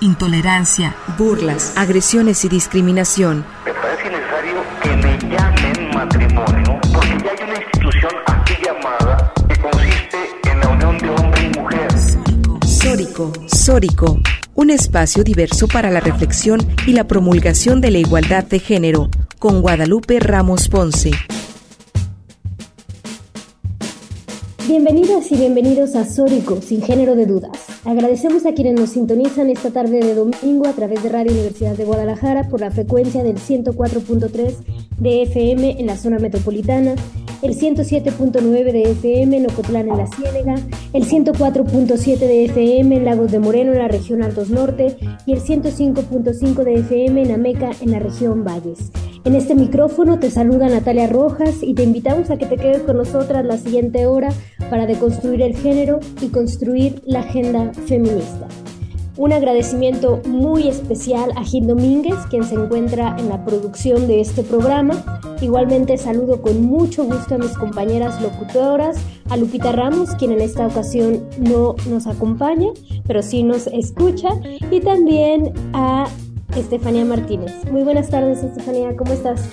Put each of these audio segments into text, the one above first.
intolerancia, burlas, agresiones y discriminación. Me parece necesario que me llamen matrimonio porque ya hay una institución aquí llamada que consiste en la unión de hombre y mujer. Sórico, Sórico, un espacio diverso para la reflexión y la promulgación de la igualdad de género, con Guadalupe Ramos Ponce. Bienvenidas y bienvenidos a Sórico, sin género de dudas. Agradecemos a quienes nos sintonizan esta tarde de domingo a través de Radio Universidad de Guadalajara por la frecuencia del 104.3 de FM en la zona metropolitana, el 107.9 de FM en Ocotlán en la Ciénega, el 104.7 de FM en Lagos de Moreno en la región Altos Norte y el 105.5 de FM en Ameca en la región Valles. En este micrófono te saluda Natalia Rojas y te invitamos a que te quedes con nosotras la siguiente hora para deconstruir el género y construir la agenda feminista. Un agradecimiento muy especial a Gil Domínguez, quien se encuentra en la producción de este programa. Igualmente saludo con mucho gusto a mis compañeras locutoras, a Lupita Ramos, quien en esta ocasión no nos acompaña, pero sí nos escucha, y también a Estefanía Martínez. Muy buenas tardes, Estefanía, ¿cómo estás?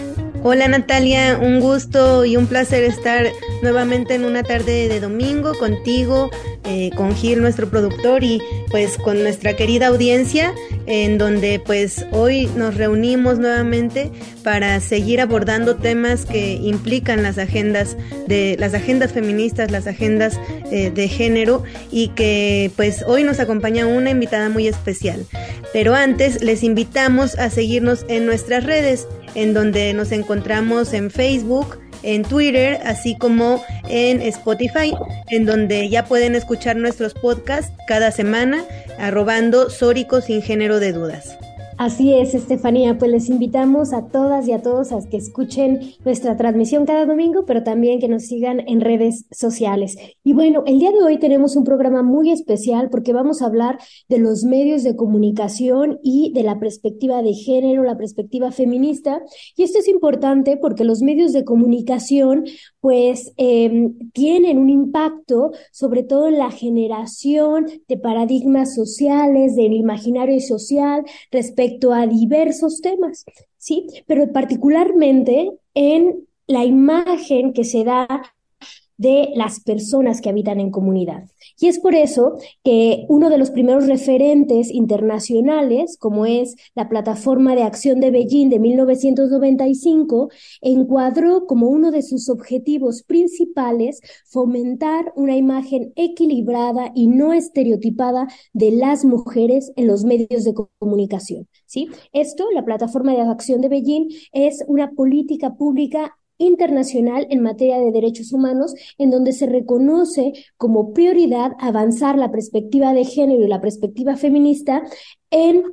Hola Natalia, un gusto y un placer estar nuevamente en una tarde de domingo contigo, eh, con Gil, nuestro productor, y pues con nuestra querida audiencia, en donde pues hoy nos reunimos nuevamente para seguir abordando temas que implican las agendas de las agendas feministas, las agendas eh, de género, y que pues hoy nos acompaña una invitada muy especial. Pero antes les invitamos a seguirnos en nuestras redes en donde nos encontramos en Facebook, en Twitter, así como en Spotify, en donde ya pueden escuchar nuestros podcasts cada semana, arrobando Sórico sin género de dudas. Así es, Estefanía, pues les invitamos a todas y a todos a que escuchen nuestra transmisión cada domingo, pero también que nos sigan en redes sociales. Y bueno, el día de hoy tenemos un programa muy especial porque vamos a hablar de los medios de comunicación y de la perspectiva de género, la perspectiva feminista. Y esto es importante porque los medios de comunicación pues em, tienen un impacto sobre todo en la generación de paradigmas sociales, del imaginario social respecto respecto a diversos temas, ¿sí? Pero particularmente en la imagen que se da de las personas que habitan en comunidad. Y es por eso que uno de los primeros referentes internacionales, como es la Plataforma de Acción de Beijing de 1995, encuadró como uno de sus objetivos principales fomentar una imagen equilibrada y no estereotipada de las mujeres en los medios de comunicación. ¿sí? Esto, la Plataforma de Acción de Beijing, es una política pública internacional en materia de derechos humanos, en donde se reconoce como prioridad avanzar la perspectiva de género y la perspectiva feminista en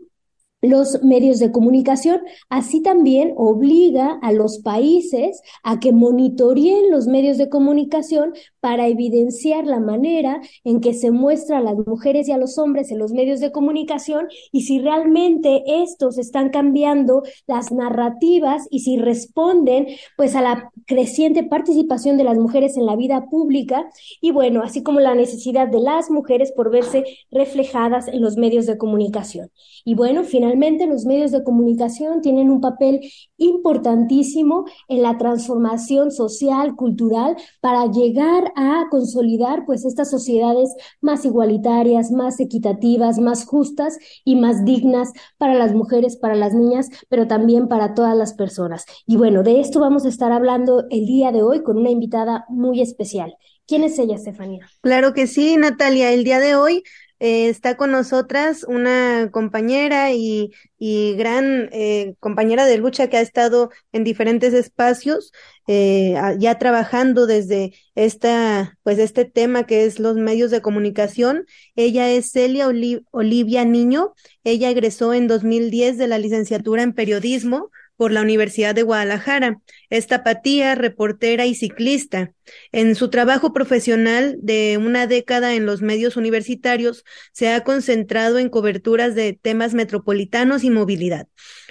los medios de comunicación, así también obliga a los países a que monitoreen los medios de comunicación para evidenciar la manera en que se muestra a las mujeres y a los hombres en los medios de comunicación y si realmente estos están cambiando las narrativas y si responden pues a la creciente participación de las mujeres en la vida pública y bueno, así como la necesidad de las mujeres por verse reflejadas en los medios de comunicación. Y bueno, finalmente los medios de comunicación tienen un papel importantísimo en la transformación social, cultural, para llegar a consolidar pues estas sociedades más igualitarias, más equitativas, más justas y más dignas para las mujeres, para las niñas, pero también para todas las personas. Y bueno, de esto vamos a estar hablando el día de hoy con una invitada muy especial. ¿Quién es ella, Estefanía? Claro que sí, Natalia. El día de hoy eh, está con nosotras una compañera y, y gran eh, compañera de lucha que ha estado en diferentes espacios, eh, ya trabajando desde esta, pues este tema que es los medios de comunicación. Ella es Celia Olivia Niño. Ella egresó en 2010 de la licenciatura en periodismo por la Universidad de Guadalajara. Es tapatía, reportera y ciclista. En su trabajo profesional de una década en los medios universitarios, se ha concentrado en coberturas de temas metropolitanos y movilidad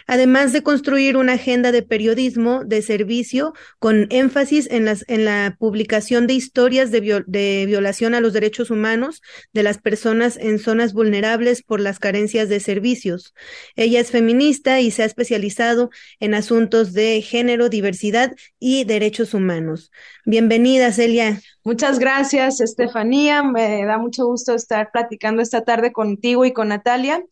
además de construir una agenda de periodismo de servicio con énfasis en, las, en la publicación de historias de, de violación a los derechos humanos de las personas en zonas vulnerables por las carencias de servicios. Ella es feminista y se ha especializado en asuntos de género, diversidad y derechos humanos. Bienvenida, Celia. Muchas gracias, Estefanía. Me da mucho gusto estar platicando esta tarde contigo y con Natalia.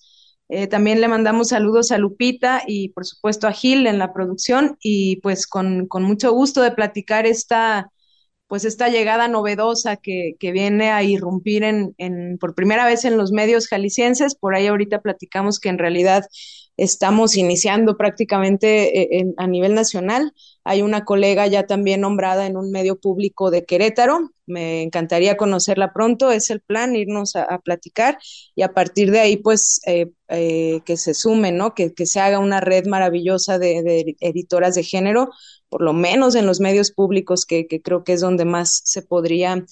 Eh, también le mandamos saludos a Lupita y por supuesto a Gil en la producción y pues con, con mucho gusto de platicar esta, pues esta llegada novedosa que, que viene a irrumpir en, en, por primera vez en los medios jaliscienses. Por ahí ahorita platicamos que en realidad estamos iniciando prácticamente eh, a nivel nacional. Hay una colega ya también nombrada en un medio público de Querétaro. Me encantaría conocerla pronto. Es el plan, irnos a, platicar y a partir de ahí, pues, eh, eh, que se sume, ¿no? Que, que, se haga una red maravillosa de, de, editoras de género, por lo menos en los medios públicos, que, que creo que es donde más se podría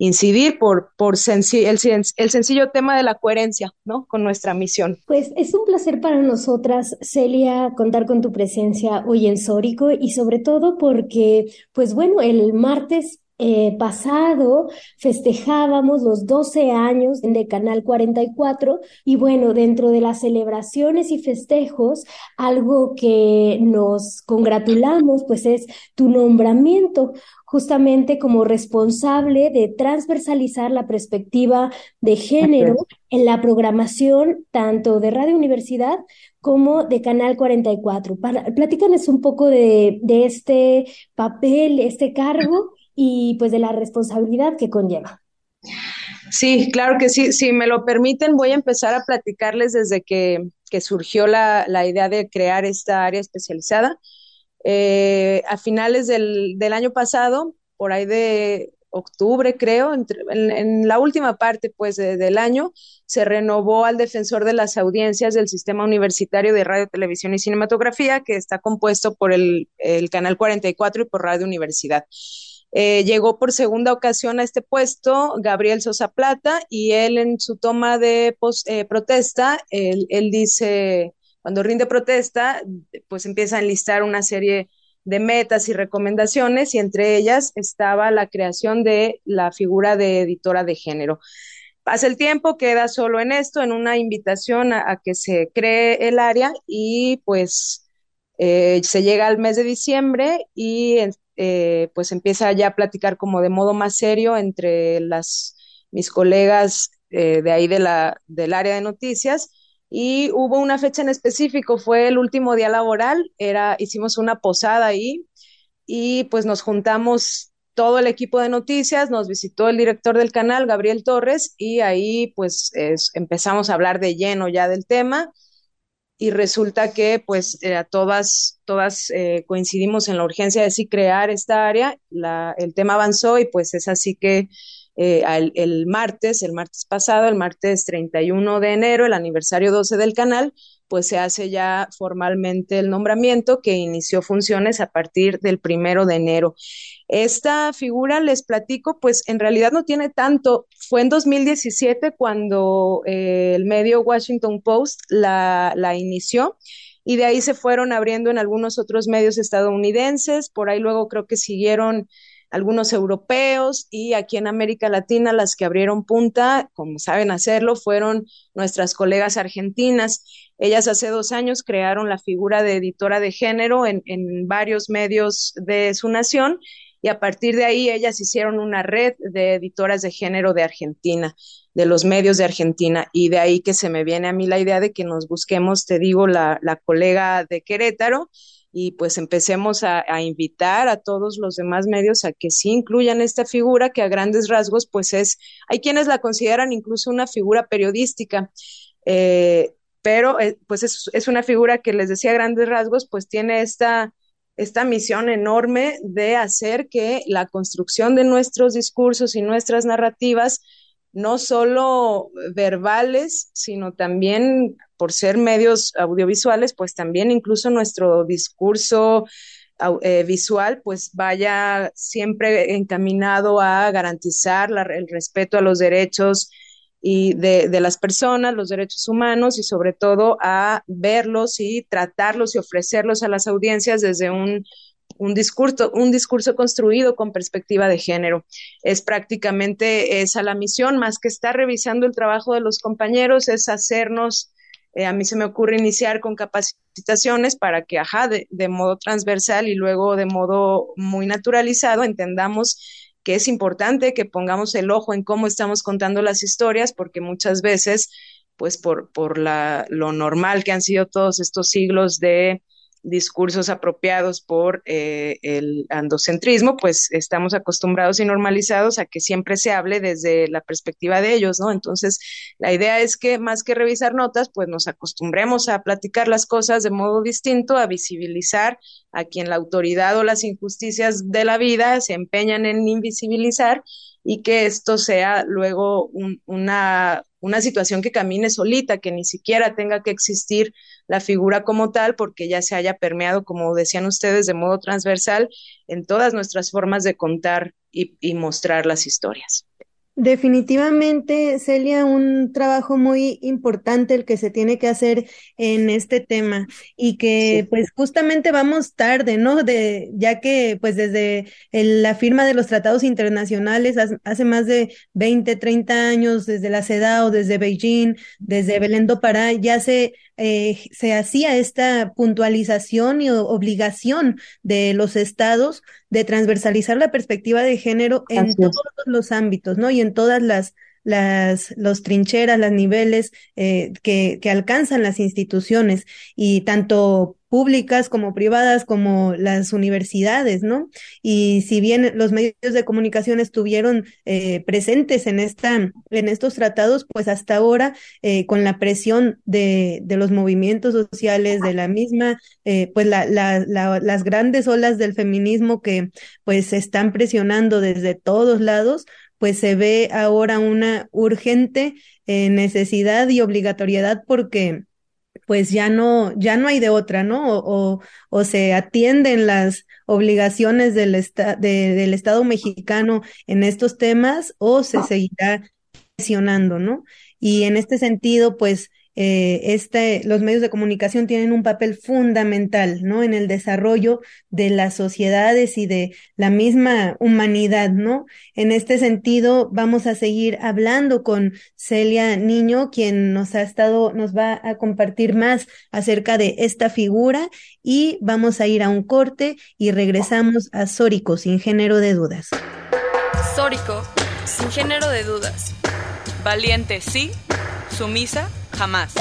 incidir por, por el, el, sencillo tema de la coherencia, ¿no? Con nuestra misión. Pues es un placer para nosotras, Celia, contar con tu presencia hoy en Sórico y sobre todo porque, pues bueno, el martes eh, pasado festejábamos los 12 años de Canal 44 y bueno, dentro de las celebraciones y festejos, algo que nos congratulamos pues es tu nombramiento justamente como responsable de transversalizar la perspectiva de género en la programación tanto de Radio Universidad como de Canal 44. Para, platícanos un poco de, de este papel, este cargo y pues de la responsabilidad que conlleva. Sí, claro que sí. Si me lo permiten, voy a empezar a platicarles desde que, que surgió la, la, idea de crear esta área especializada. Eh, a finales del, del, año pasado, por ahí de octubre, creo, entre, en, en, la última parte pues de, del año, se renovó al defensor de las audiencias del Sistema Universitario de Radio, Televisión y Cinematografía, que está compuesto por el, el Canal 44 y por Radio Universidad. Eh, llegó por segunda ocasión a este puesto Gabriel Sosa Plata y él en su toma de eh, protesta, él, dice, cuando rinde protesta, pues empieza a enlistar una serie de metas y recomendaciones y entre ellas estaba la creación de la figura de editora de género. Pasa el tiempo, queda solo en esto, en una invitación a, que se cree el área y pues eh, se llega al mes de diciembre y eh, pues empieza ya a platicar como de modo más serio entre las, mis colegas eh, de ahí del área de noticias. Y hubo una fecha en específico, fue el último día laboral, era, hicimos una posada ahí y pues nos juntamos todo el equipo de noticias, nos visitó el director del canal, Gabriel Torres, y ahí pues es, empezamos a hablar de lleno ya del tema y resulta que pues eh, todas, todas eh, coincidimos en la urgencia de sí crear esta área, la, el tema avanzó y pues es así que eh, el martes, el martes pasado, el martes 31 de enero, el aniversario 12 del canal, pues se hace ya formalmente el nombramiento que inició funciones a partir del primero de enero. Esta figura, les platico, pues en realidad no tiene tanto. Fue en 2017 cuando eh, el medio Washington Post la, la inició y de ahí se fueron abriendo en algunos otros medios estadounidenses, por ahí luego creo que siguieron algunos europeos y aquí en América Latina las que abrieron punta, como saben hacerlo, fueron nuestras colegas argentinas. Ellas hace dos años crearon la figura de editora de género en, varios medios de su nación y a partir de ahí ellas hicieron una red de editoras de género de Argentina, de los medios de Argentina, y de ahí que se me viene a mí la idea de que nos busquemos, te digo, la colega de Querétaro, y pues empecemos a, invitar a todos los demás medios a que sí incluyan esta figura que a grandes rasgos pues es, hay quienes la consideran incluso una figura periodística, eh, pero eh, pues es, es, una figura que les decía a grandes rasgos pues tiene esta, esta misión enorme de hacer que la construcción de nuestros discursos y nuestras narrativas no solo verbales, sino también por ser medios audiovisuales, pues también incluso nuestro discurso eh, visual, pues vaya siempre encaminado a garantizar el respeto a los derechos y de, de, las personas, los derechos humanos y sobre todo a verlos y tratarlos y ofrecerlos a las audiencias desde un un discurso, un discurso construido con perspectiva de género. Es prácticamente esa la misión, más que estar revisando el trabajo de los compañeros, es hacernos, eh, a mí se me ocurre iniciar con capacitaciones para que, ajá, de, de modo transversal y luego de modo muy naturalizado, entendamos que es importante que pongamos el ojo en cómo estamos contando las historias, porque muchas veces, pues por, por la, lo normal que han sido todos estos siglos de discursos apropiados por eh, el andocentrismo, pues estamos acostumbrados y normalizados a que siempre se hable desde la perspectiva de ellos, ¿no? Entonces, la idea es que más que revisar notas, pues nos acostumbremos a platicar las cosas de modo distinto, a visibilizar a quien la autoridad o las injusticias de la vida se empeñan en invisibilizar y que esto sea luego una, una situación que camine solita, que ni siquiera tenga que existir la figura como tal, porque ya se haya permeado, como decían ustedes, de modo transversal en todas nuestras formas de contar y, y mostrar las historias. Definitivamente, Celia, un trabajo muy importante el que se tiene que hacer en este tema y que pues justamente vamos tarde, ¿no? De, ya que pues desde la firma de los tratados internacionales hace más de 20, 30 años, desde la CEDAW, desde Beijing, desde Belén do Pará, ya se eh, se hacía esta puntualización y obligación de los estados de transversalizar la perspectiva de género en todos los ámbitos, ¿no? Y en todas las las los trincheras, los niveles eh, que, que alcanzan las instituciones y tanto públicas como privadas, como las universidades, ¿no? Y si bien los medios de comunicación estuvieron eh, presentes en, esta, en estos tratados, pues hasta ahora, eh, con la presión de, de, los movimientos sociales, de la misma, eh, pues la, la, las grandes olas del feminismo que pues están presionando desde todos lados, pues se ve ahora una urgente necesidad y obligatoriedad porque pues ya no, ya no hay de otra, ¿no? O, o, se atienden las obligaciones del, del Estado mexicano en estos temas o se seguirá presionando, ¿no? Y en este sentido, pues eh, este, los medios de comunicación tienen un papel fundamental, ¿no? En el desarrollo de las sociedades y de la misma humanidad, ¿no? En este sentido, vamos a seguir hablando con Celia Niño, quien nos ha estado, nos va a compartir más acerca de esta figura y vamos a ir a un corte y regresamos a Sórico, sin género de dudas. Sórico, sin género de dudas. Valiente, sí. Sumisa, jamás.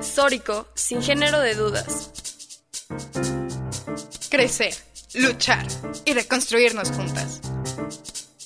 Sórico, sin género de dudas. Crecer, luchar y reconstruirnos juntas.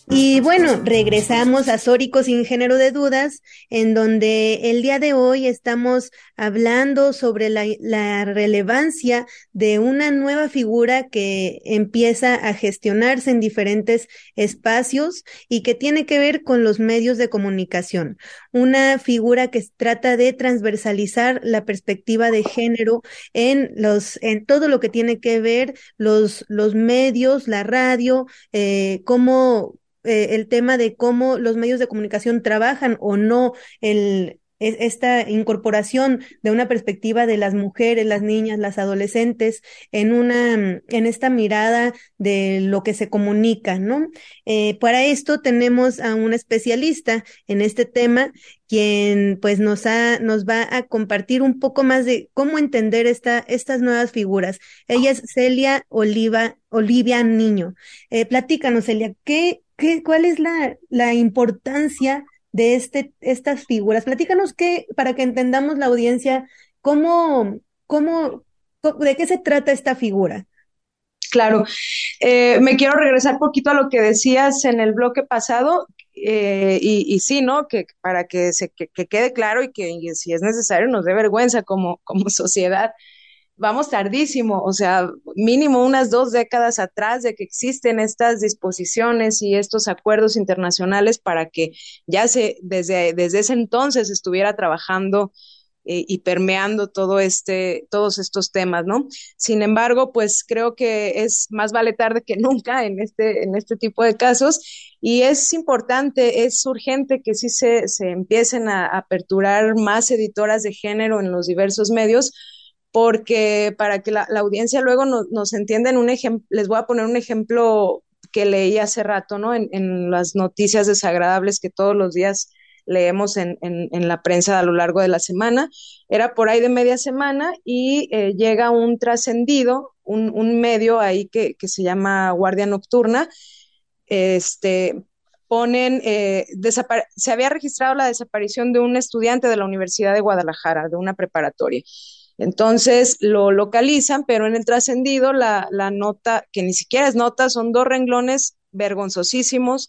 Y bueno, regresamos a Sórico sin género de dudas, en donde el día de hoy estamos hablando sobre la, relevancia de una nueva figura que empieza a gestionarse en diferentes espacios y que tiene que ver con los medios de comunicación. Una figura que trata de transversalizar la perspectiva de género en los, en todo lo que tiene que ver los, los medios, la radio, eh, cómo eh, el tema de cómo los medios de comunicación trabajan o no el, esta incorporación de una perspectiva de las mujeres, las niñas, las adolescentes en una, en esta mirada de lo que se comunica, ¿no? Eh, para esto tenemos a un especialista en este tema quien pues nos ha, nos va a compartir un poco más de cómo entender esta, estas nuevas figuras. Ella es Celia Oliva, Olivia Niño. Eh, platícanos, Celia, ¿qué, cuál es la, la importancia de este, estas figuras. Platícanos qué, para que entendamos la audiencia, cómo, cómo, de qué se trata esta figura. Claro, eh, me quiero regresar poquito a lo que decías en el bloque pasado, eh, y, sí, ¿no? Que para que se que, que quede claro y que si es necesario nos dé vergüenza como, como sociedad. Vamos tardísimo, o sea, mínimo unas dos décadas atrás de que existen estas disposiciones y estos acuerdos internacionales para que ya se, desde, desde ese entonces estuviera trabajando eh, y permeando todo este, todos estos temas, ¿no? Sin embargo, pues creo que es más vale tarde que nunca en este, en este tipo de casos y es importante, es urgente que sí se, se empiecen a aperturar más editoras de género en los diversos medios porque para que la, audiencia luego nos entienda en un ejemplo, les voy a poner un ejemplo que leí hace rato, ¿no? En, en, las noticias desagradables que todos los días leemos en, en, la prensa a lo largo de la semana. Era por ahí de media semana y eh, llega un trascendido, un, un, medio ahí que, que, se llama Guardia Nocturna. Este, ponen, eh, se había registrado la desaparición de un estudiante de la Universidad de Guadalajara, de una preparatoria. Entonces lo localizan, pero en el trascendido la, nota, que ni siquiera es nota, son dos renglones vergonzosísimos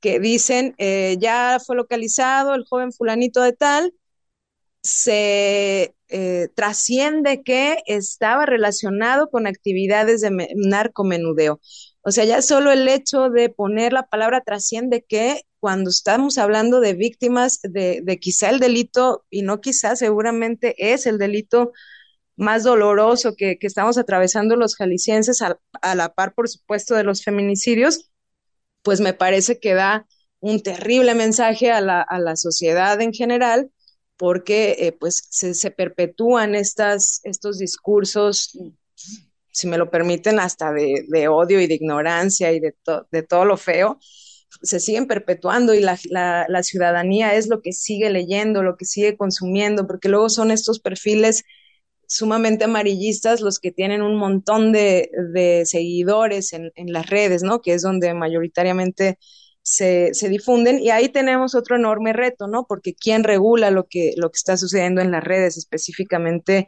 que dicen, eh, ya fue localizado el joven fulanito de tal, se eh, trasciende que estaba relacionado con actividades de narcomenudeo. O sea, ya solo el hecho de poner la palabra trasciende que cuando estamos hablando de víctimas de, de, quizá el delito, y no quizá, seguramente es el delito más doloroso que, que estamos atravesando los jaliscienses, a, a, la par, por supuesto, de los feminicidios, pues me parece que da un terrible mensaje a la, a la sociedad en general, porque eh, pues se, se, perpetúan estas, estos discursos, si me lo permiten, hasta de, de odio y de ignorancia y de, to, de todo lo feo, se siguen perpetuando y la, la, la, ciudadanía es lo que sigue leyendo, lo que sigue consumiendo, porque luego son estos perfiles sumamente amarillistas los que tienen un montón de, de seguidores en, en, las redes, ¿no? Que es donde mayoritariamente se, se, difunden. Y ahí tenemos otro enorme reto, ¿no? Porque ¿quién regula lo que, lo que está sucediendo en las redes, específicamente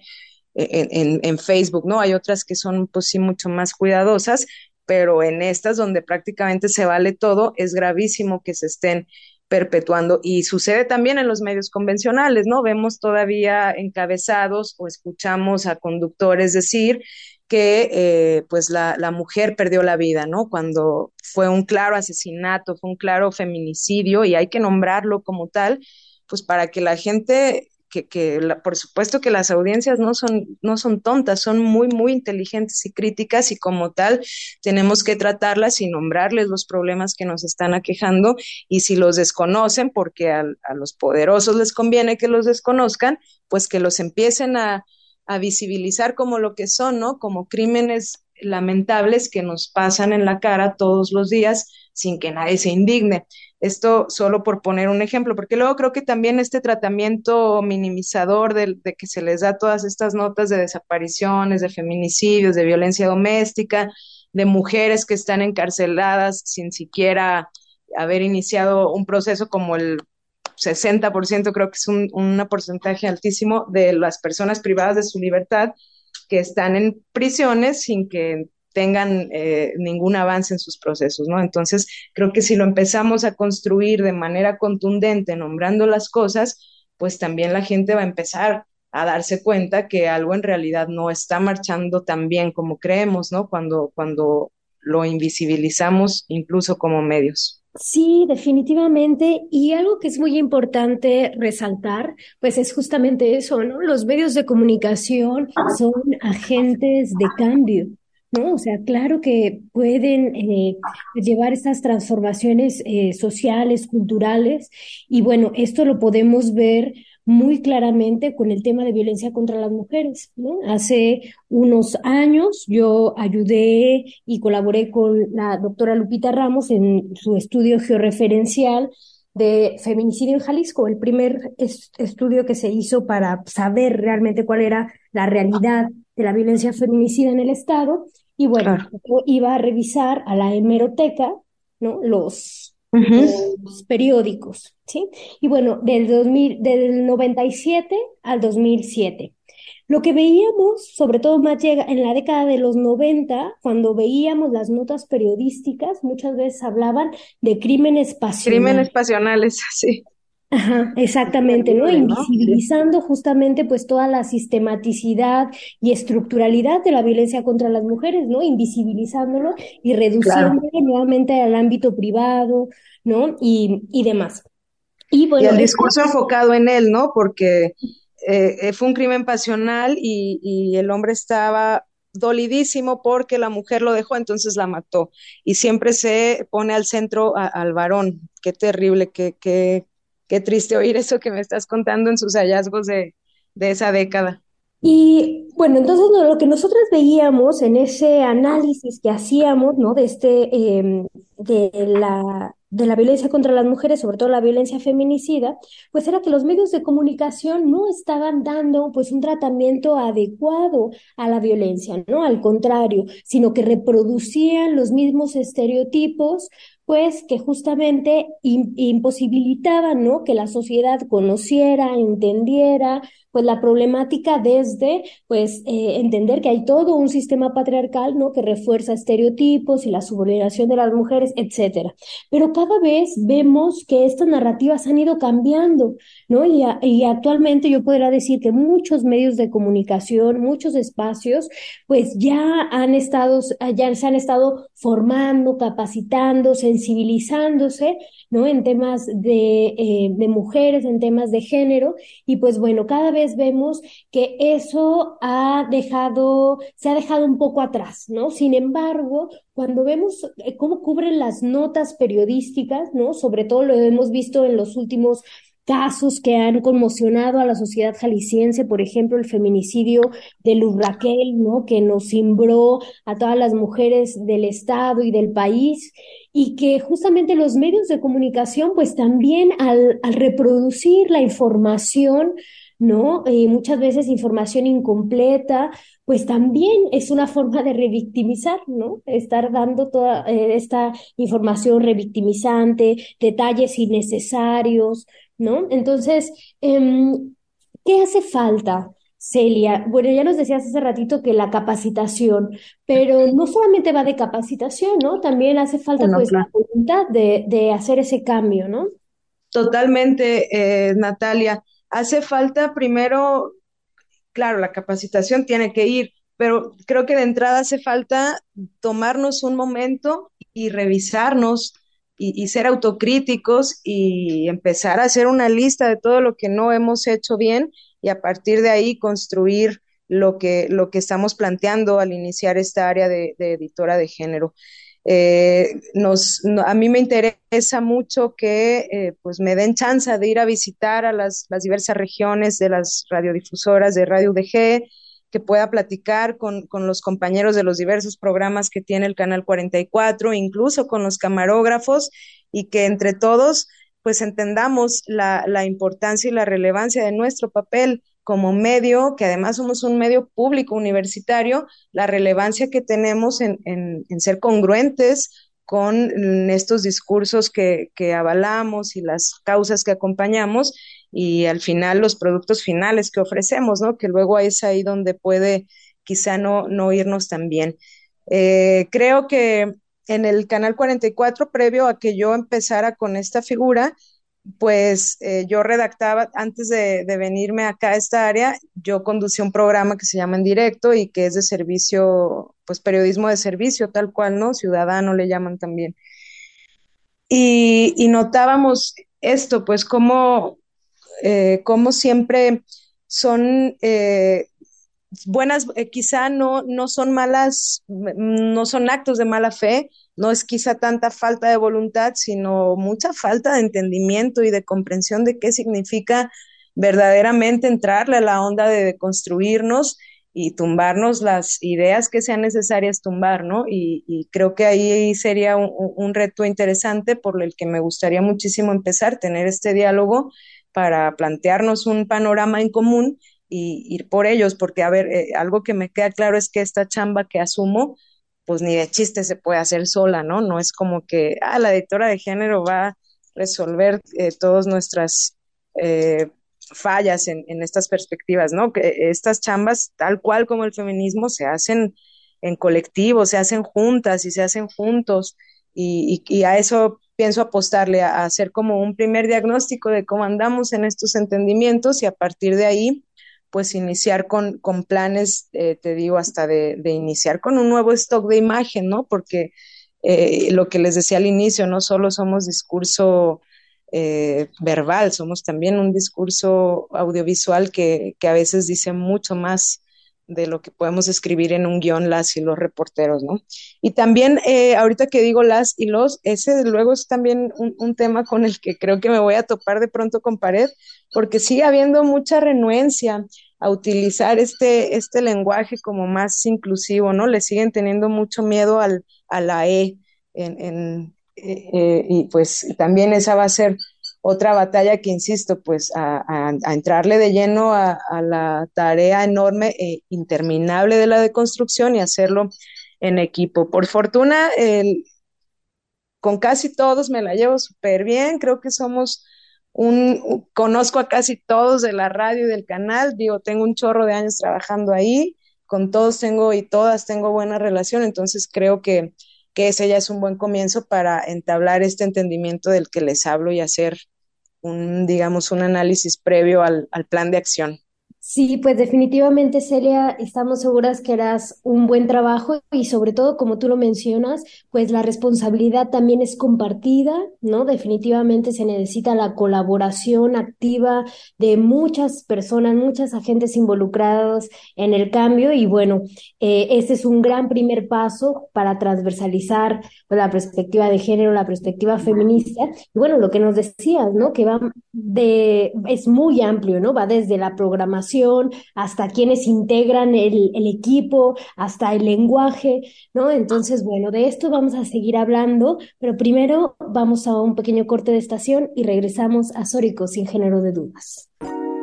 en, en, Facebook, ¿no? Hay otras que son, pues sí, mucho más cuidadosas, pero en estas donde prácticamente se vale todo, es gravísimo que se estén perpetuando y sucede también en los medios convencionales, ¿no? Vemos todavía encabezados o escuchamos a conductores decir que eh, pues la, la, mujer perdió la vida, ¿no? Cuando fue un claro asesinato, fue un claro feminicidio y hay que nombrarlo como tal, pues para que la gente que, por supuesto que las audiencias no son, no son tontas, son muy, muy inteligentes y críticas y como tal tenemos que tratarlas y nombrarles los problemas que nos están aquejando y si los desconocen, porque a, a los poderosos les conviene que los desconozcan, pues que los empiecen a, a visibilizar como lo que son, ¿no? Como crímenes lamentables que nos pasan en la cara todos los días sin que nadie se indigne. Esto solo por poner un ejemplo, porque luego creo que también este tratamiento minimizador de, que se les da todas estas notas de desapariciones, de feminicidios, de violencia doméstica, de mujeres que están encarceladas sin siquiera haber iniciado un proceso como el 60%, creo que es un, un porcentaje altísimo de las personas privadas de su libertad que están en prisiones sin que tengan eh, ningún avance en sus procesos, ¿no? Entonces, creo que si lo empezamos a construir de manera contundente, nombrando las cosas, pues también la gente va a empezar a darse cuenta que algo en realidad no está marchando tan bien como creemos, ¿no? Cuando, cuando lo invisibilizamos incluso como medios. Sí, definitivamente. Y algo que es muy importante resaltar, pues es justamente eso, ¿no? Los medios de comunicación son agentes de cambio. ¿no? O sea, claro que pueden eh, llevar estas transformaciones eh, sociales, culturales, y bueno, esto lo podemos ver muy claramente con el tema de violencia contra las mujeres. ¿no? Hace unos años yo ayudé y colaboré con la doctora Lupita Ramos en su estudio georreferencial de feminicidio en Jalisco, el primer est estudio que se hizo para saber realmente cuál era la realidad de la violencia feminicida en el Estado. Y bueno, claro. yo iba a revisar a la hemeroteca, ¿no? Los, uh -huh. los periódicos, ¿sí? Y bueno, del, 2000, del 97 al 2007. Lo que veíamos, sobre todo más llega en la década de los 90, cuando veíamos las notas periodísticas, muchas veces hablaban de crímenes pasionales. Crímenes pasionales, sí. Ajá, exactamente, ¿no? Invisibilizando justamente pues toda la sistematicidad y estructuralidad de la violencia contra las mujeres, ¿no? Invisibilizándolo y reduciéndolo nuevamente al ámbito privado, ¿no? Y, y demás. Y, bueno, el discurso enfocado en él, ¿no? Porque eh, fue un crimen pasional y, y el hombre estaba dolidísimo porque la mujer lo dejó, entonces la mató. Y siempre se pone al centro al varón. Qué terrible, qué, qué, qué triste oír eso que me estás contando en sus hallazgos de, esa década. Y bueno, entonces lo que nosotros veíamos en ese análisis que hacíamos, ¿no? De este, em, de la, de la violencia contra las mujeres, sobre todo la violencia feminicida, pues era que los medios de comunicación no estaban dando pues un tratamiento adecuado a la violencia, ¿no? Al contrario, sino que reproducían los mismos estereotipos, pues que justamente imposibilitaban, ¿no? Que la sociedad conociera, entendiera, pues la problemática desde, pues, eh, entender que hay todo un sistema patriarcal, ¿no? Que refuerza estereotipos y la subordinación de las mujeres, etcétera. Pero cada vez vemos que estas narrativas han ido cambiando, ¿no? Y, y actualmente yo podría decir que muchos medios de comunicación, muchos espacios, pues ya han estado, ya se han estado formando, capacitando, sensibilizándose, ¿no? En temas de, eh, de mujeres, en temas de género, y pues bueno, cada vez vemos que eso ha dejado, se ha dejado un poco atrás, ¿no? Sin embargo, cuando vemos eh, cómo cubren las notas periodísticas, ¿no? Sobre todo lo hemos visto en los últimos casos que han conmocionado a la sociedad jalisciense, por ejemplo, el feminicidio de Luz Raquel, ¿no? Que nos cimbró a todas las mujeres del Estado y del país y que justamente los medios de comunicación, pues también al, al reproducir la información, ¿no? Y muchas veces información incompleta, pues también es una forma de revictimizar, ¿no? Estar dando toda eh, esta información revictimizante, detalles innecesarios, ¿no? Entonces, em, ¿qué hace falta? Celia, bueno, ya nos decías hace ratito que la capacitación, pero no solamente va de capacitación, ¿no? También hace falta pues la voluntad de, de hacer ese cambio, ¿no? Totalmente, eh, Natalia hace falta primero, claro, la capacitación tiene que ir, pero creo que de entrada hace falta tomarnos un momento y revisarnos y, ser autocríticos y empezar a hacer una lista de todo lo que no hemos hecho bien y a partir de ahí construir lo que, lo que estamos planteando al iniciar esta área de editora de género. Eh, nos, a mí me interesa mucho que eh, pues me den chance de ir a visitar a las, las, diversas regiones de las radiodifusoras de Radio UDG, que pueda platicar con, con, los compañeros de los diversos programas que tiene el Canal 44, incluso con los camarógrafos, y que entre todos pues entendamos la, la importancia y la relevancia de nuestro papel como medio, que además somos un medio público universitario, la relevancia que tenemos en, ser congruentes con estos discursos que, avalamos y las causas que acompañamos y al final los productos finales que ofrecemos, ¿no? Que luego es ahí donde puede quizá no, no irnos tan bien. Eh, creo que en el canal 44, previo a que yo empezara con esta figura, pues eh, yo redactaba, antes de, venirme acá a esta área, yo conducía un programa que se llama En Directo y que es de servicio, pues periodismo de servicio, tal cual, ¿no? Ciudadano le llaman también. Y, notábamos esto, pues como, eh, como siempre son eh, buenas, quizá no, no son malas, no son actos de mala fe, no es quizá tanta falta de voluntad, sino mucha falta de entendimiento y de comprensión de qué significa verdaderamente entrarle a la onda de construirnos y tumbarnos las ideas que sean necesarias tumbar, ¿no? Y, creo que ahí sería un, reto interesante por el que me gustaría muchísimo empezar, tener este diálogo para plantearnos un panorama en común y ir por ellos, porque, a ver, eh, algo que me queda claro es que esta chamba que asumo pues ni de chiste se puede hacer sola, ¿no? No es como que, ah, la editora de género va a resolver eh, todas nuestras eh, fallas en, estas perspectivas, ¿no? Que estas chambas, tal cual como el feminismo, se hacen en colectivo, se hacen juntas y se hacen juntos. Y, a eso pienso apostarle a, hacer como un primer diagnóstico de cómo andamos en estos entendimientos y a partir de ahí, pues iniciar con, con planes, eh, te digo, hasta de, de, iniciar con un nuevo stock de imagen, ¿no? Porque eh, lo que les decía al inicio, no solo somos discurso eh, verbal, somos también un discurso audiovisual que, que, a veces dice mucho más de lo que podemos escribir en un guion las y los reporteros, ¿no? Y también, eh, ahorita que digo las y los, ese luego es también un, un, tema con el que creo que me voy a topar de pronto con pared, porque sigue habiendo mucha renuencia a utilizar este, este lenguaje como más inclusivo, ¿no? Le siguen teniendo mucho miedo al, a la E, en, en, eh, eh, y pues también esa va a ser otra batalla que, insisto, pues a, entrarle de lleno a, la tarea enorme e interminable de la deconstrucción y hacerlo en equipo. Por fortuna, con casi todos me la llevo súper bien, creo que somos un, conozco a casi todos de la radio y del canal, digo, tengo un chorro de años trabajando ahí, con todos tengo y todas tengo buena relación, entonces creo que, que ese ya es un buen comienzo para entablar este entendimiento del que les hablo y hacer un, digamos, un análisis previo al, al plan de acción. Sí, pues definitivamente, Celia, estamos seguras que harás un buen trabajo y sobre todo, como tú lo mencionas, pues la responsabilidad también es compartida, ¿no? Definitivamente se necesita la colaboración activa de muchas personas, muchos agentes involucrados en el cambio y bueno, eh, este es un gran primer paso para transversalizar pues, la perspectiva de género, la perspectiva feminista y bueno, lo que nos decías, ¿no? Que va de, es muy amplio, ¿no? Va desde la programación hasta quienes integran el, el, equipo, hasta el lenguaje, ¿no? Entonces, bueno, de esto vamos a seguir hablando, pero primero vamos a un pequeño corte de estación y regresamos a Sórico sin género de dudas.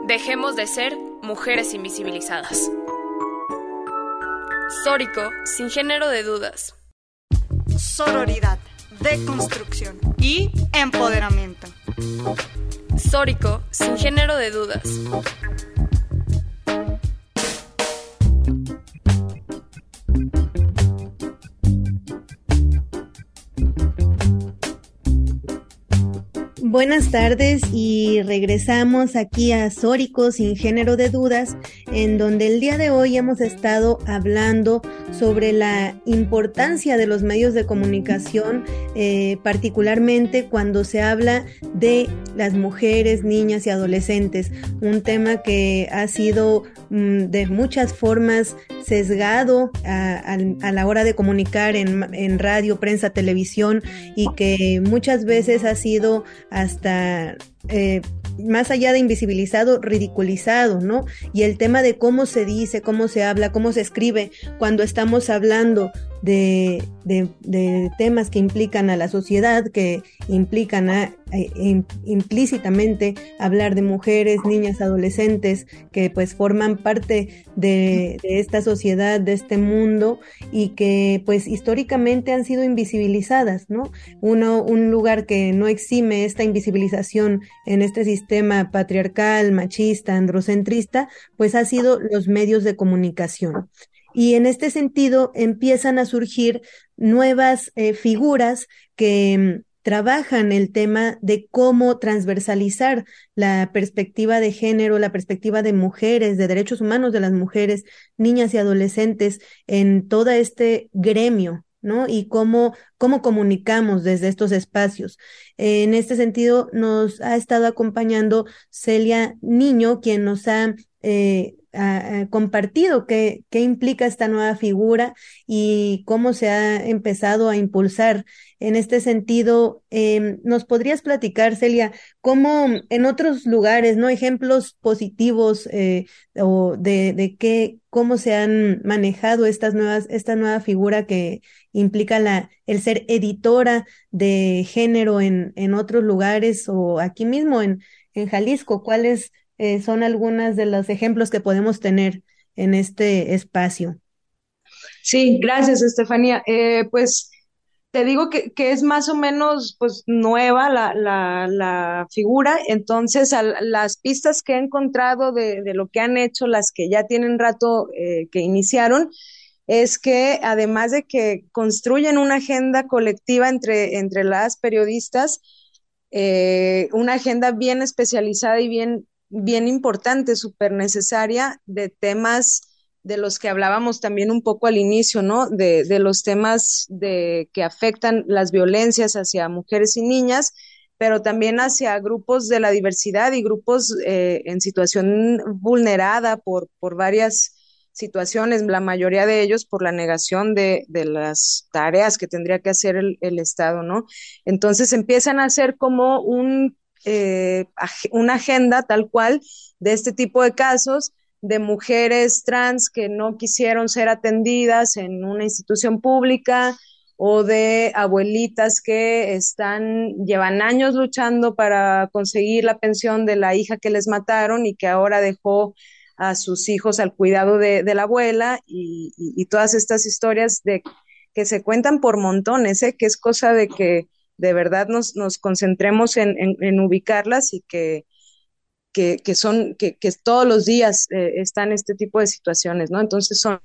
Dejemos de ser mujeres invisibilizadas. Sórico sin género de dudas. Sororidad, deconstrucción y empoderamiento. Sórico sin género de dudas. Buenas tardes y regresamos aquí a Sórico sin género de dudas, en donde el día de hoy hemos estado hablando sobre la importancia de los medios de comunicación, eh, particularmente cuando se habla de las mujeres, niñas y adolescentes, un tema que ha sido mm, de muchas formas sesgado a, la hora de comunicar en, en, radio, prensa, televisión y que muchas veces ha sido hasta eh, más allá de invisibilizado, ridiculizado, ¿no? Y el tema de cómo se dice, cómo se habla, cómo se escribe cuando estamos hablando de, de, temas que implican a la sociedad, que implican a, a, implícitamente hablar de mujeres, niñas, adolescentes, que pues forman parte de, de esta sociedad, de este mundo y que pues históricamente han sido invisibilizadas, ¿no? Uno, un lugar que no exime esta invisibilización en este sistema patriarcal, machista, androcentrista, pues ha sido los medios de comunicación. Y en este sentido empiezan a surgir nuevas eh, figuras que mm, trabajan el tema de cómo transversalizar la perspectiva de género, la perspectiva de mujeres, de derechos humanos de las mujeres, niñas y adolescentes en todo este gremio ¿no? Y cómo, cómo comunicamos desde estos espacios. En este sentido, nos ha estado acompañando Celia Niño, quien nos ha eh, ha compartido qué, qué implica esta nueva figura y cómo se ha empezado a impulsar. En este sentido, eh, ¿nos podrías platicar, Celia, cómo en otros lugares, ¿no? Ejemplos positivos eh, o de, de qué, cómo se han manejado estas nuevas, esta nueva figura que implica la, el ser editora de género en, en otros lugares o aquí mismo en, en Jalisco? ¿Cuáles eh, son algunos de los ejemplos que podemos tener en este espacio. Sí, gracias, Estefanía. Eh, pues te digo que, que, es más o menos pues nueva la, la, la figura, entonces a, las pistas que he encontrado de, de, lo que han hecho, las que ya tienen rato eh, que iniciaron, es que además de que construyen una agenda colectiva entre, entre las periodistas, una agenda bien especializada y bien, bien importante, súper necesaria de temas de los que hablábamos también un poco al inicio, ¿no? De, de los temas de, que afectan las violencias hacia mujeres y niñas, pero también hacia grupos de la diversidad y grupos eh, en situación vulnerada por, por varias situaciones, la mayoría de ellos por la negación de, de las tareas que tendría que hacer el, el, Estado, ¿no? Entonces empiezan a hacer como un, eh, una agenda tal cual de este tipo de casos de mujeres trans que no quisieron ser atendidas en una institución pública o de abuelitas que están, llevan años luchando para conseguir la pensión de la hija que les mataron y que ahora dejó a sus hijos al cuidado de, la abuela y, todas estas historias que se cuentan por montones, ¿eh? que es cosa de que de verdad nos, nos concentremos en, en, ubicarlas y que, que, que son, que, que, todos los días eh, están este tipo de situaciones, ¿no? Entonces son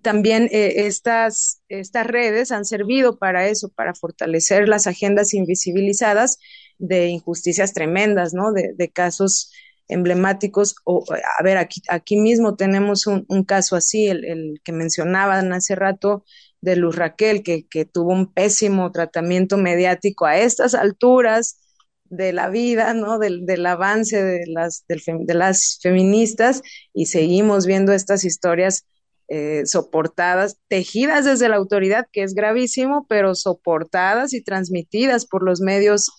también eh, estas, estas redes han servido para eso, para fortalecer las agendas invisibilizadas de injusticias tremendas, ¿no? De, de casos emblemáticos. O, a ver, aquí, aquí mismo tenemos un, un caso así, el, el, que mencionaban hace rato de Luz Raquel, que, que tuvo un pésimo tratamiento mediático a estas alturas de la vida, ¿no? Del, del avance de las, de las feministas y seguimos viendo estas historias eh, soportadas, tejidas desde la autoridad, que es gravísimo, pero soportadas y transmitidas por los medios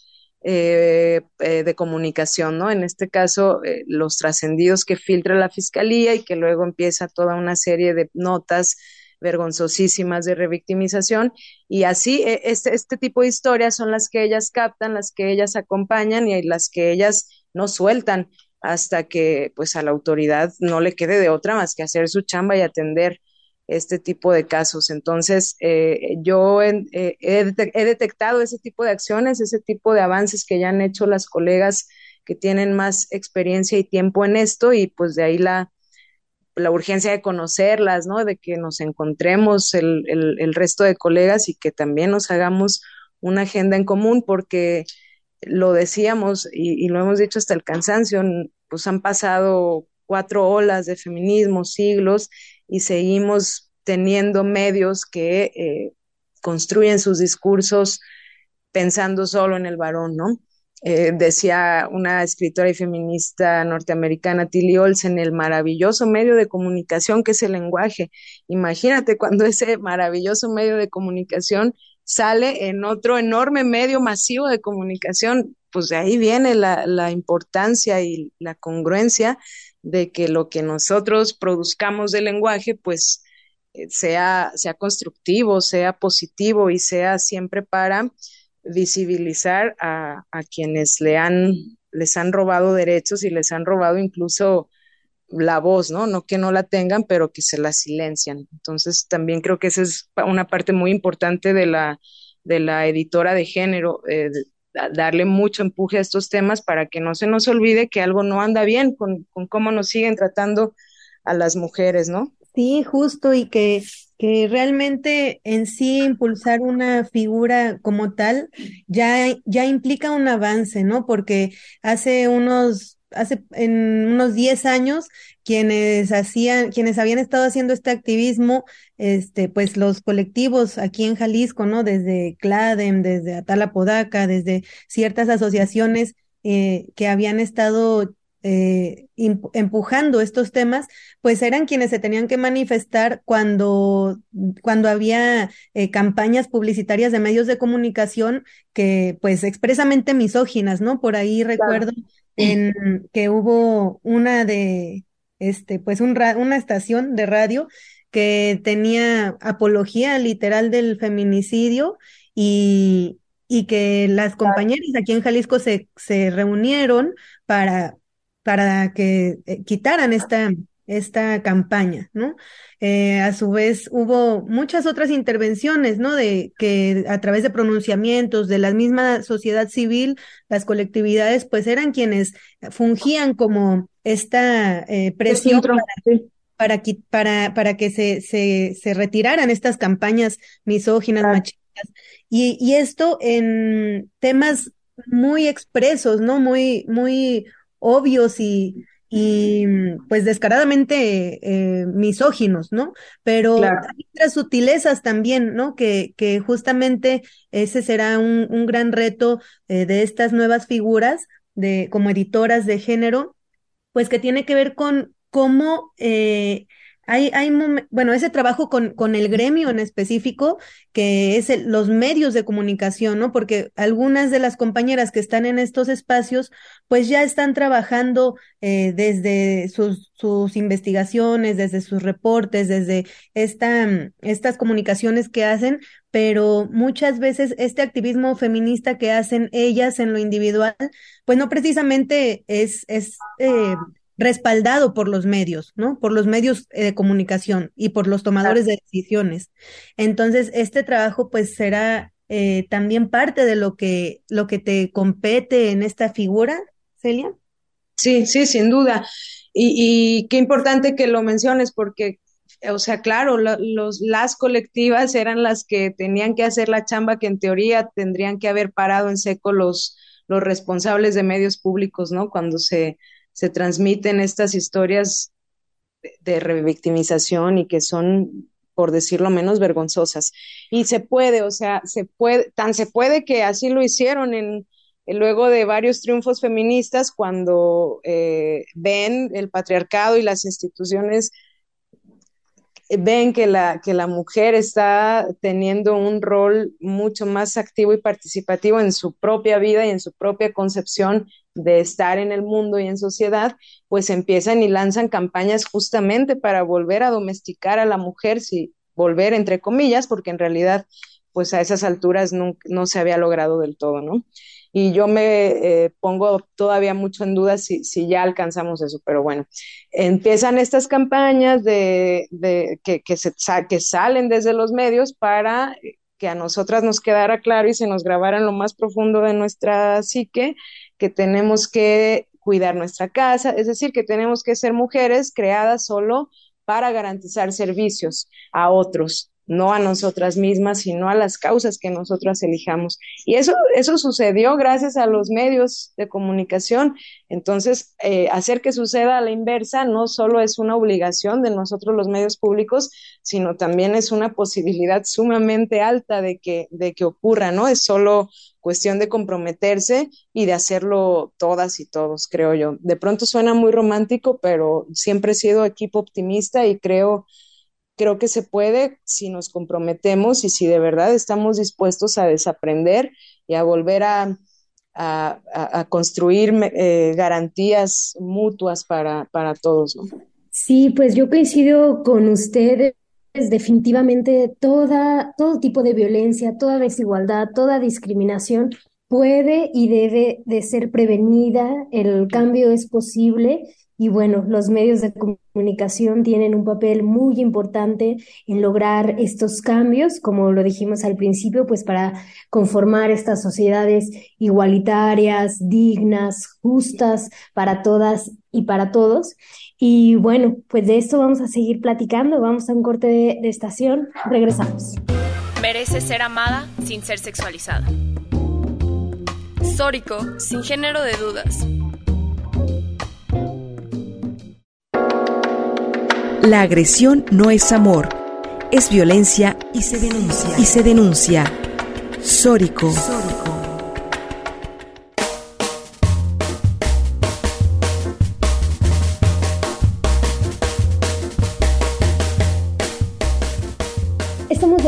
eh, eh, de comunicación, ¿no? En este caso, los trascendidos que filtra la fiscalía y que luego empieza toda una serie de notas vergonzosísimas de revictimización y así este, este tipo de historias son las que ellas captan, las que ellas acompañan y las que ellas no sueltan hasta que pues a la autoridad no le quede de otra más que hacer su chamba y atender este tipo de casos. Entonces, eh, yo eh, he, detectado ese tipo de acciones, ese tipo de avances que ya han hecho las colegas que tienen más experiencia y tiempo en esto y pues de ahí la, la urgencia de conocerlas, ¿no? De que nos encontremos el, el, resto de colegas y que también nos hagamos una agenda en común, porque lo decíamos y, y lo hemos dicho hasta el cansancio, pues han pasado cuatro olas de feminismo, siglos, y seguimos teniendo medios que eh, construyen sus discursos pensando solo en el varón, ¿no? Eh, decía una escritora y feminista norteamericana, Tilly Olsen, el maravilloso medio de comunicación que es el lenguaje. Imagínate cuando ese maravilloso medio de comunicación sale en otro enorme medio masivo de comunicación, pues de ahí viene la, la importancia y la congruencia de que lo que nosotros produzcamos del lenguaje, pues sea, sea constructivo, sea positivo y sea siempre para visibilizar a, a quienes le han, les han robado derechos y les han robado incluso la voz, ¿no? No que no la tengan, pero que se la silencian. Entonces, también creo que esa es una parte muy importante de la, de la editora de género, eh, darle mucho empuje a estos temas para que no se nos olvide que algo no anda bien con, con cómo nos siguen tratando a las mujeres, ¿no? Sí, justo, y que, que realmente en sí impulsar una figura como tal ya, ya implica un avance, ¿no? Porque hace unos, hace en unos 10 años, quienes hacían, quienes habían estado haciendo este activismo, este, pues los colectivos aquí en Jalisco, ¿no? Desde CLADEM, desde Atala Podaca, desde ciertas asociaciones eh, que habían estado eh, empujando estos temas, pues eran quienes se tenían que manifestar cuando, cuando había eh, campañas publicitarias de medios de comunicación que pues expresamente misóginas, ¿no? Por ahí recuerdo claro. en, que hubo una de, este, pues un una estación de radio que tenía apología literal del feminicidio y, y que las compañeras aquí en Jalisco se, se reunieron para, para que eh, quitaran esta, esta campaña, ¿no? Eh, a su vez hubo muchas otras intervenciones, ¿no? De que a través de pronunciamientos de la misma sociedad civil, las colectividades, pues eran quienes fungían como esta eh, presión para, para, para, para que se, se, se retiraran estas campañas misóginas, machistas. Y, y esto en temas muy expresos, ¿no? Muy, muy obvios y, y pues descaradamente eh, misóginos, ¿no? Pero hay otras sutilezas también, ¿no? Que, que justamente ese será un, un gran reto eh, de estas nuevas figuras de, como editoras de género, pues que tiene que ver con cómo eh, hay, hay bueno, ese trabajo con, con el gremio en específico, que es los medios de comunicación, ¿no? Porque algunas de las compañeras que están en estos espacios, pues ya están trabajando eh, desde sus, sus investigaciones, desde sus reportes, desde esta, estas comunicaciones que hacen, pero muchas veces este activismo feminista que hacen ellas en lo individual, pues no precisamente es, es eh, respaldado por los medios, ¿no? Por los medios eh, de comunicación y por los tomadores de decisiones. Entonces, este trabajo pues será eh, también parte de lo que, lo que te compete en esta figura, Celia. Sí, sí, sin duda. Y, qué importante que lo menciones porque, o sea, claro, las colectivas eran las que tenían que hacer la chamba que en teoría tendrían que haber parado en seco los, los responsables de medios públicos, ¿no? Cuando se, se transmiten estas historias de, revictimización y que son por decirlo menos vergonzosas. Y se puede, o sea, se puede, tan se puede que así lo hicieron en, luego de varios triunfos feministas cuando eh, ven el patriarcado y las instituciones ven que la, que la mujer está teniendo un rol mucho más activo y participativo en su propia vida y en su propia concepción de estar en el mundo y en sociedad, pues empiezan y lanzan campañas justamente para volver a domesticar a la mujer, si volver entre comillas, porque en realidad pues a esas alturas no, no se había logrado del todo, ¿no? Y yo me eh, pongo todavía mucho en duda si, si, ya alcanzamos eso, pero bueno, empiezan estas campañas de, de que, que, se, que salen desde los medios para que a nosotras nos quedara claro y se nos grabara en lo más profundo de nuestra psique que tenemos que cuidar nuestra casa, es decir, que tenemos que ser mujeres creadas solo para garantizar servicios a otros, no a nosotras mismas, sino a las causas que nosotras elijamos. Y eso, eso sucedió gracias a los medios de comunicación. Entonces, eh, hacer que suceda a la inversa no solo es una obligación de nosotros los medios públicos, sino también es una posibilidad sumamente alta de que, de que ocurra, ¿no? Es solo cuestión de comprometerse y de hacerlo todas y todos, creo yo. De pronto suena muy romántico, pero siempre he sido equipo optimista y creo creo que se puede si nos comprometemos y si de verdad estamos dispuestos a desaprender y a volver a, construir eh, garantías mutuas para, para todos. Sí, pues yo coincido con ustedes. Definitivamente toda, todo tipo de violencia, toda desigualdad, toda discriminación puede y debe de ser prevenida, el cambio es posible y bueno, los medios de comunicación tienen un papel muy importante en lograr estos cambios, como lo dijimos al principio, pues para conformar estas sociedades igualitarias, dignas, justas para todas y para todos. Y bueno, pues de esto vamos a seguir platicando, vamos a un corte de, de estación, regresamos. Merece ser amada sin ser sexualizada. Sórico, sin género de dudas La agresión no es amor, es violencia y se denuncia. Y se denuncia. Sórico.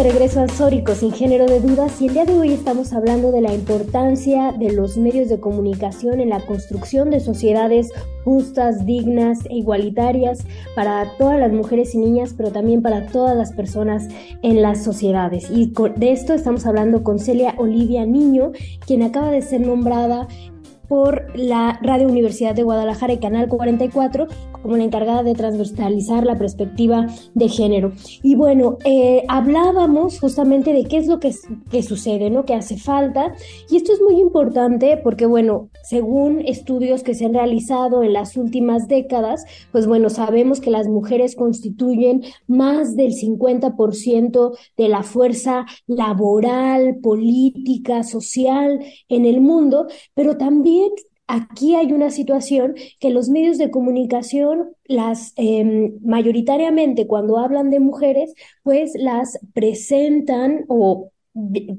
regreso a Sórico sin género de dudas y el día de hoy estamos hablando de la importancia de los medios de comunicación en la construcción de sociedades justas, dignas e igualitarias para todas las mujeres y niñas, pero también para todas las personas en las sociedades. Y de esto estamos hablando con Celia Olivia Niño, quien acaba de ser nombrada por la Radio Universidad de Guadalajara y Canal 44 como la encargada de transversalizar la perspectiva de género. Y bueno, eh, hablábamos justamente de qué es lo que, que sucede, ¿no? Que hace falta. Y esto es muy importante porque, bueno, según estudios que se han realizado en las últimas décadas, pues bueno, sabemos que las mujeres constituyen más del 50% de la fuerza laboral, política, social en el mundo, pero también aquí hay una situación que los medios de comunicación, las em, mayoritariamente cuando hablan de mujeres, pues las presentan o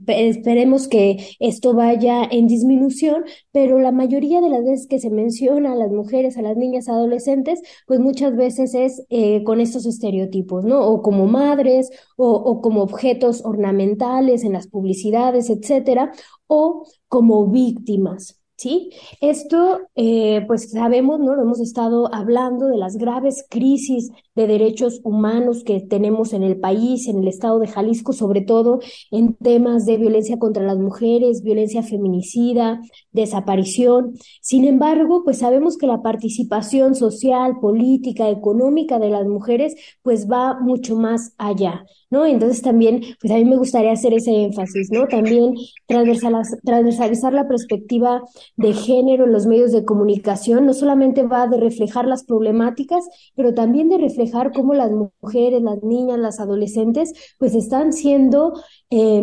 esperemos que esto vaya en disminución, pero la mayoría de las veces que se menciona a las mujeres, a las niñas, adolescentes, pues muchas veces es eh, con estos estereotipos, ¿no? O como madres, o, o como objetos ornamentales en las publicidades, etcétera, o como víctimas. ¿Sí? Esto, eh, pues sabemos, ¿no? Lo hemos estado hablando de las graves crisis de derechos humanos que tenemos en el país, en el estado de Jalisco, sobre todo en temas de violencia contra las mujeres, violencia feminicida, desaparición. Sin embargo, pues sabemos que la participación social, política, económica de las mujeres, pues va mucho más allá. ¿no? Entonces también, pues a mí me gustaría hacer ese énfasis, ¿no? También transversalizar la perspectiva de género en los medios de comunicación, no solamente va de reflejar las problemáticas, pero también de reflejar cómo las mujeres, las niñas, las adolescentes, pues están siendo... Eh,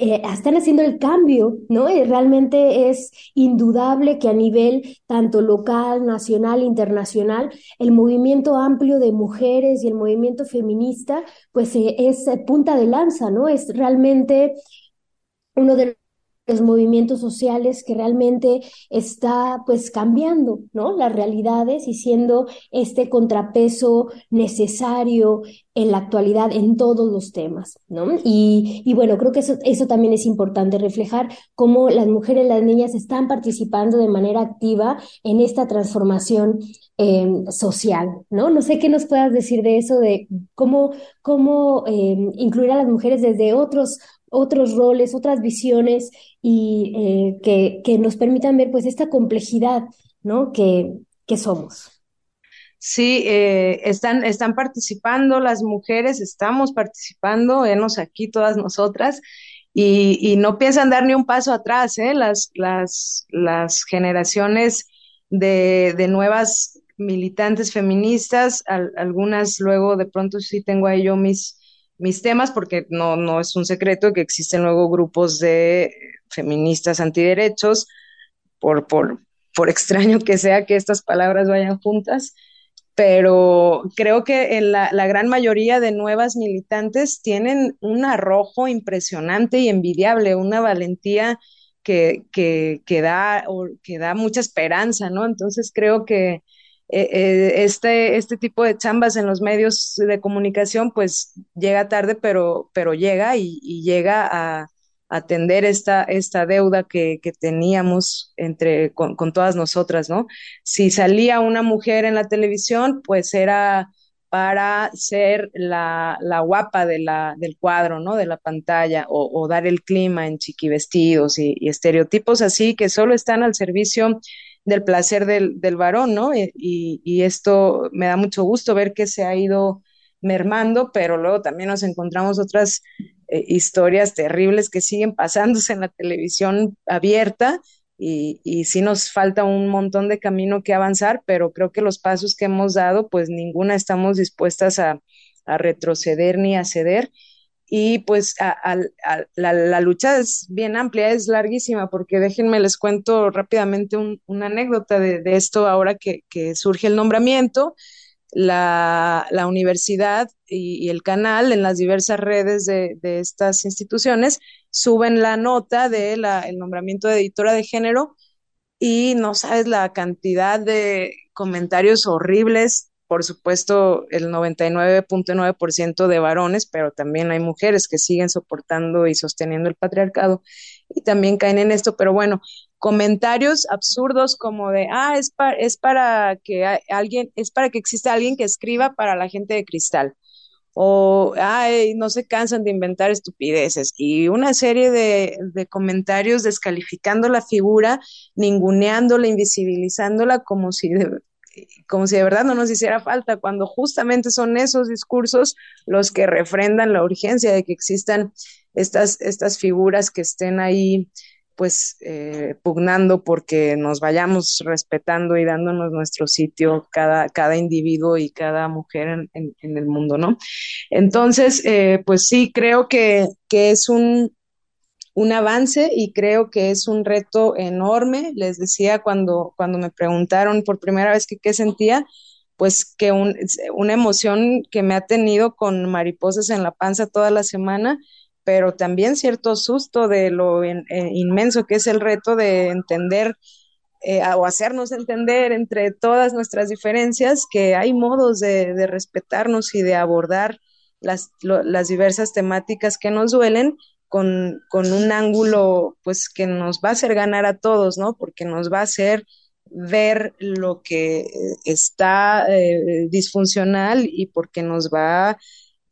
eh, están haciendo el cambio, ¿no? Y realmente es indudable que a nivel tanto local, nacional, internacional, el movimiento amplio de mujeres y el movimiento feminista, pues eh, es punta de lanza, ¿no? Es realmente uno de los movimientos sociales que realmente está pues cambiando, ¿no? Las realidades y siendo este contrapeso necesario en la actualidad en todos los temas, ¿no? Y, y bueno, creo que eso, eso también es importante, reflejar cómo las mujeres, las niñas están participando de manera activa en esta transformación eh, social, ¿no? No sé qué nos puedas decir de eso, de cómo, cómo eh, incluir a las mujeres desde otros, otros roles, otras visiones y eh, que, que, nos permitan ver pues esta complejidad, ¿no? Que, que somos. Sí, eh, están, están participando las mujeres, estamos participando, venos aquí todas nosotras, y, y, no piensan dar ni un paso atrás, ¿eh? Las, las, las generaciones de, de nuevas militantes feministas, al, algunas luego de pronto sí tengo ahí yo mis, mis temas, porque no, no es un secreto que existen luego grupos de feministas antiderechos, por, por, por extraño que sea que estas palabras vayan juntas, pero creo que en la, la, gran mayoría de nuevas militantes tienen un arrojo impresionante y envidiable, una valentía que, que, que, da, que da mucha esperanza, ¿no? Entonces creo que eh, eh, este, este tipo de chambas en los medios de comunicación pues llega tarde, pero, pero llega y, llega a, atender esta, esta deuda que, teníamos entre, con, todas nosotras, ¿no? Si salía una mujer en la televisión, pues era para ser la, la guapa de la, del cuadro, ¿no? De la pantalla, o, o dar el clima en chiquivestidos y, y estereotipos así que solo están al servicio del placer del, del varón, ¿no? Y, y, esto me da mucho gusto ver que se ha ido mermando, pero luego también nos encontramos otras eh, historias terribles que siguen pasándose en la televisión abierta y, y sí nos falta un montón de camino que avanzar, pero creo que los pasos que hemos dado, pues ninguna estamos dispuestas a, a retroceder ni a ceder. Y pues la, lucha es bien amplia, es larguísima, porque déjenme les cuento rápidamente un, una anécdota de, esto ahora que, surge el nombramiento. La, la universidad y, y, el canal en las diversas redes de, de, estas instituciones suben la nota del de nombramiento de editora de género y no sabes la cantidad de comentarios horribles, por supuesto el 99.9% de varones, pero también hay mujeres que siguen soportando y sosteniendo el patriarcado y también caen en esto, pero bueno, comentarios absurdos como de, ah, es, es para que alguien, es para que exista alguien que escriba para la gente de cristal. o, ay, no se cansan de inventar estupideces, y una serie de, comentarios descalificando la figura, ninguneándola, invisibilizándola como si como si de verdad no nos hiciera falta, cuando justamente son esos discursos los que refrendan la urgencia de que existan estas, estas figuras que estén ahí pues eh, pugnando porque nos vayamos respetando y dándonos nuestro sitio cada, cada individuo y cada mujer en, el mundo, ¿no? Entonces, eh, pues sí, creo que, que es un, un avance y creo que es un reto enorme. Les decía cuando, cuando me preguntaron por primera vez qué sentía, pues que un, una emoción que me ha tenido con mariposas en la panza toda la semana, pero también cierto susto de lo eh, inmenso que es el reto de entender eh, o hacernos entender entre todas nuestras diferencias que hay modos de, de respetarnos y de abordar las, las diversas temáticas que nos duelen con, con, un ángulo pues que nos va a hacer ganar a todos, ¿no? Porque nos va a hacer ver lo que está eh, disfuncional y porque nos va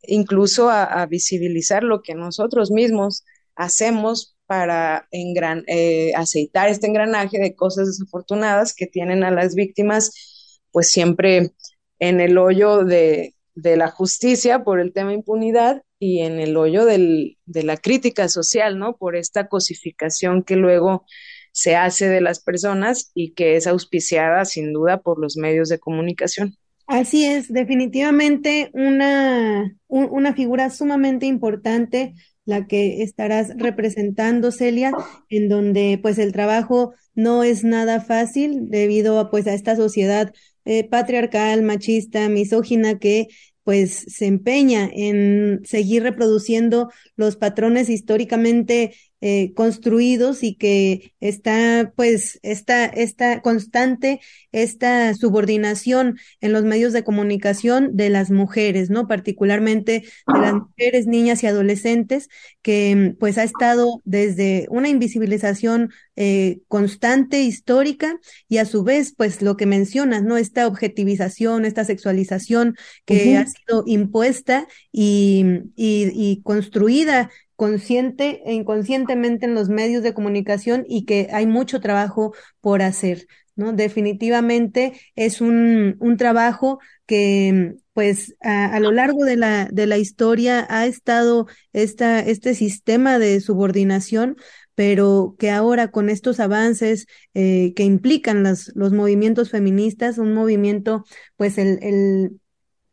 incluso a, visibilizar lo que nosotros mismos hacemos para engran eh, aceitar este engranaje de cosas desafortunadas que tienen a las víctimas pues siempre en el hoyo de, de la justicia por el tema impunidad y en el hoyo del, de la crítica social, ¿no? Por esta cosificación que luego se hace de las personas y que es auspiciada sin duda por los medios de comunicación. Así es, definitivamente una, una figura sumamente importante la que estarás representando, Celia, en donde pues el trabajo no es nada fácil debido a pues a esta sociedad eh, patriarcal, machista, misógina que pues se empeña en seguir reproduciendo los patrones históricamente eh, construidos y que está pues esta, esta constante, esta subordinación en los medios de comunicación de las mujeres, ¿no? Particularmente de las mujeres, niñas y adolescentes, que pues ha estado desde una invisibilización eh, constante, histórica, y a su vez, pues lo que mencionas, ¿no? Esta objetivización, esta sexualización que ha sido impuesta y, y, y construida consciente e inconscientemente en los medios de comunicación y que hay mucho trabajo por hacer, ¿no? Definitivamente es un, un trabajo que pues a, lo largo de la, de la historia ha estado esta, este sistema de subordinación, pero que ahora con estos avances eh, que implican los movimientos feministas, un movimiento, pues el, el,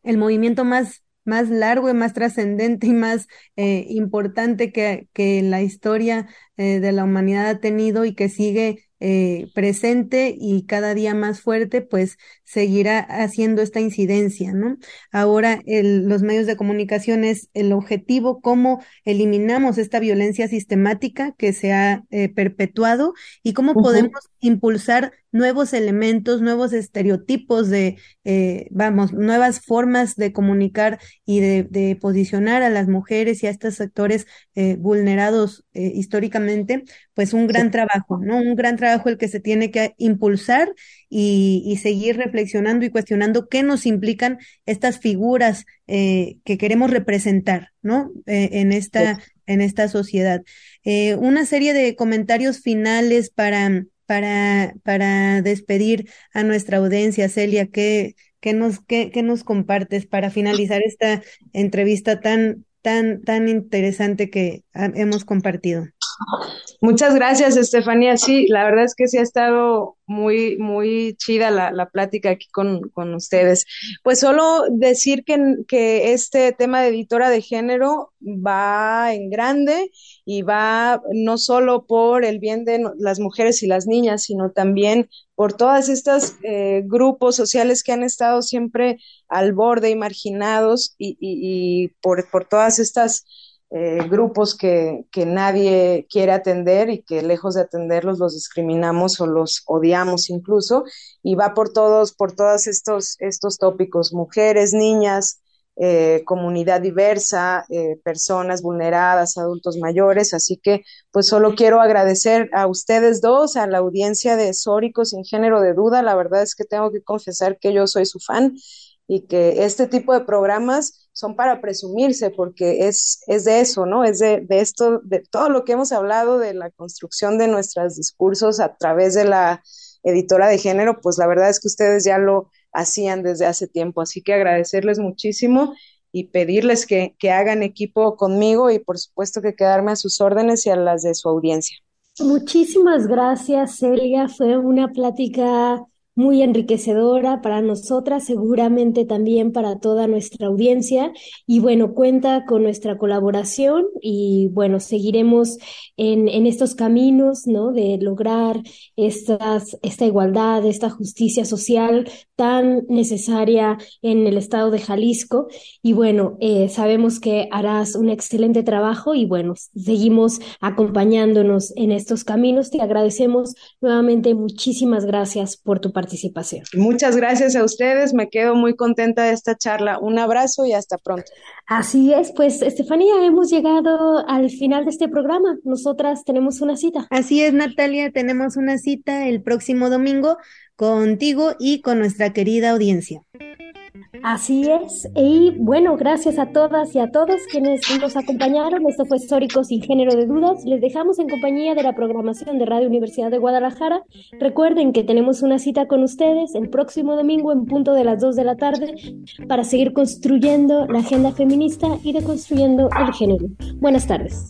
el movimiento más más largo y más trascendente y más eh, importante que, que la historia eh, de la humanidad ha tenido y que sigue eh, presente y cada día más fuerte, pues seguirá haciendo esta incidencia, ¿no? Ahora los medios de comunicación es el objetivo, cómo eliminamos esta violencia sistemática que se ha perpetuado y cómo podemos impulsar nuevos elementos, nuevos estereotipos de, eh, vamos, nuevas formas de comunicar y de, de, posicionar a las mujeres y a estos sectores eh, vulnerados eh, históricamente, pues un gran trabajo, ¿no? Un gran trabajo el que se tiene que impulsar y, y seguir reflexionando y cuestionando qué nos implican estas figuras que queremos representar, ¿no? en esta, en esta sociedad. una serie de comentarios finales para para, para despedir a nuestra audiencia, Celia, ¿qué, qué nos, qué, qué nos compartes para finalizar esta entrevista tan, tan, tan interesante que hemos compartido? Muchas gracias, Estefanía. Sí, la verdad es que sí ha estado muy, muy chida la, la plática aquí con, con, ustedes. Pues solo decir que, que este tema de editora de género va en grande y va no solo por el bien de las mujeres y las niñas, sino también por todas estas eh, grupos sociales que han estado siempre al borde y marginados y, y, y por, por todas estas eh, grupos que, que, nadie quiere atender y que lejos de atenderlos los discriminamos o los odiamos incluso, y va por todos, por todos estos, estos tópicos, mujeres, niñas, eh, comunidad diversa, eh, personas vulneradas, adultos mayores, así que pues solo quiero agradecer a ustedes dos, a la audiencia de Sórico sin género de duda, la verdad es que tengo que confesar que yo soy su fan y que este tipo de programas son para presumirse porque es, es de eso, ¿no? Es de, de, esto, de todo lo que hemos hablado de la construcción de nuestros discursos a través de la editora de género, pues la verdad es que ustedes ya lo hacían desde hace tiempo. Así que agradecerles muchísimo y pedirles que, que hagan equipo conmigo y por supuesto que quedarme a sus órdenes y a las de su audiencia. Muchísimas gracias, Celia. Fue una plática muy enriquecedora para nosotras, seguramente también para toda nuestra audiencia. Y bueno, cuenta con nuestra colaboración y bueno, seguiremos en, en estos caminos, ¿no? De lograr estas, esta igualdad, esta justicia social tan necesaria en el estado de Jalisco. Y bueno, eh, sabemos que harás un excelente trabajo y bueno, seguimos acompañándonos en estos caminos. Te agradecemos nuevamente. Muchísimas gracias por tu participación participación. Muchas gracias a ustedes, me quedo muy contenta de esta charla. Un abrazo y hasta pronto. Así es, pues Estefanía, hemos llegado al final de este programa. Nosotras tenemos una cita. Así es, Natalia, tenemos una cita el próximo domingo contigo y con nuestra querida audiencia. Así es. Y bueno, gracias a todas y a todos quienes nos acompañaron. Esto fue Históricos sin género de dudas. Les dejamos en compañía de la programación de Radio Universidad de Guadalajara. Recuerden que tenemos una cita con ustedes el próximo domingo en punto de las 2 de la tarde para seguir construyendo la agenda feminista y deconstruyendo el género. Buenas tardes.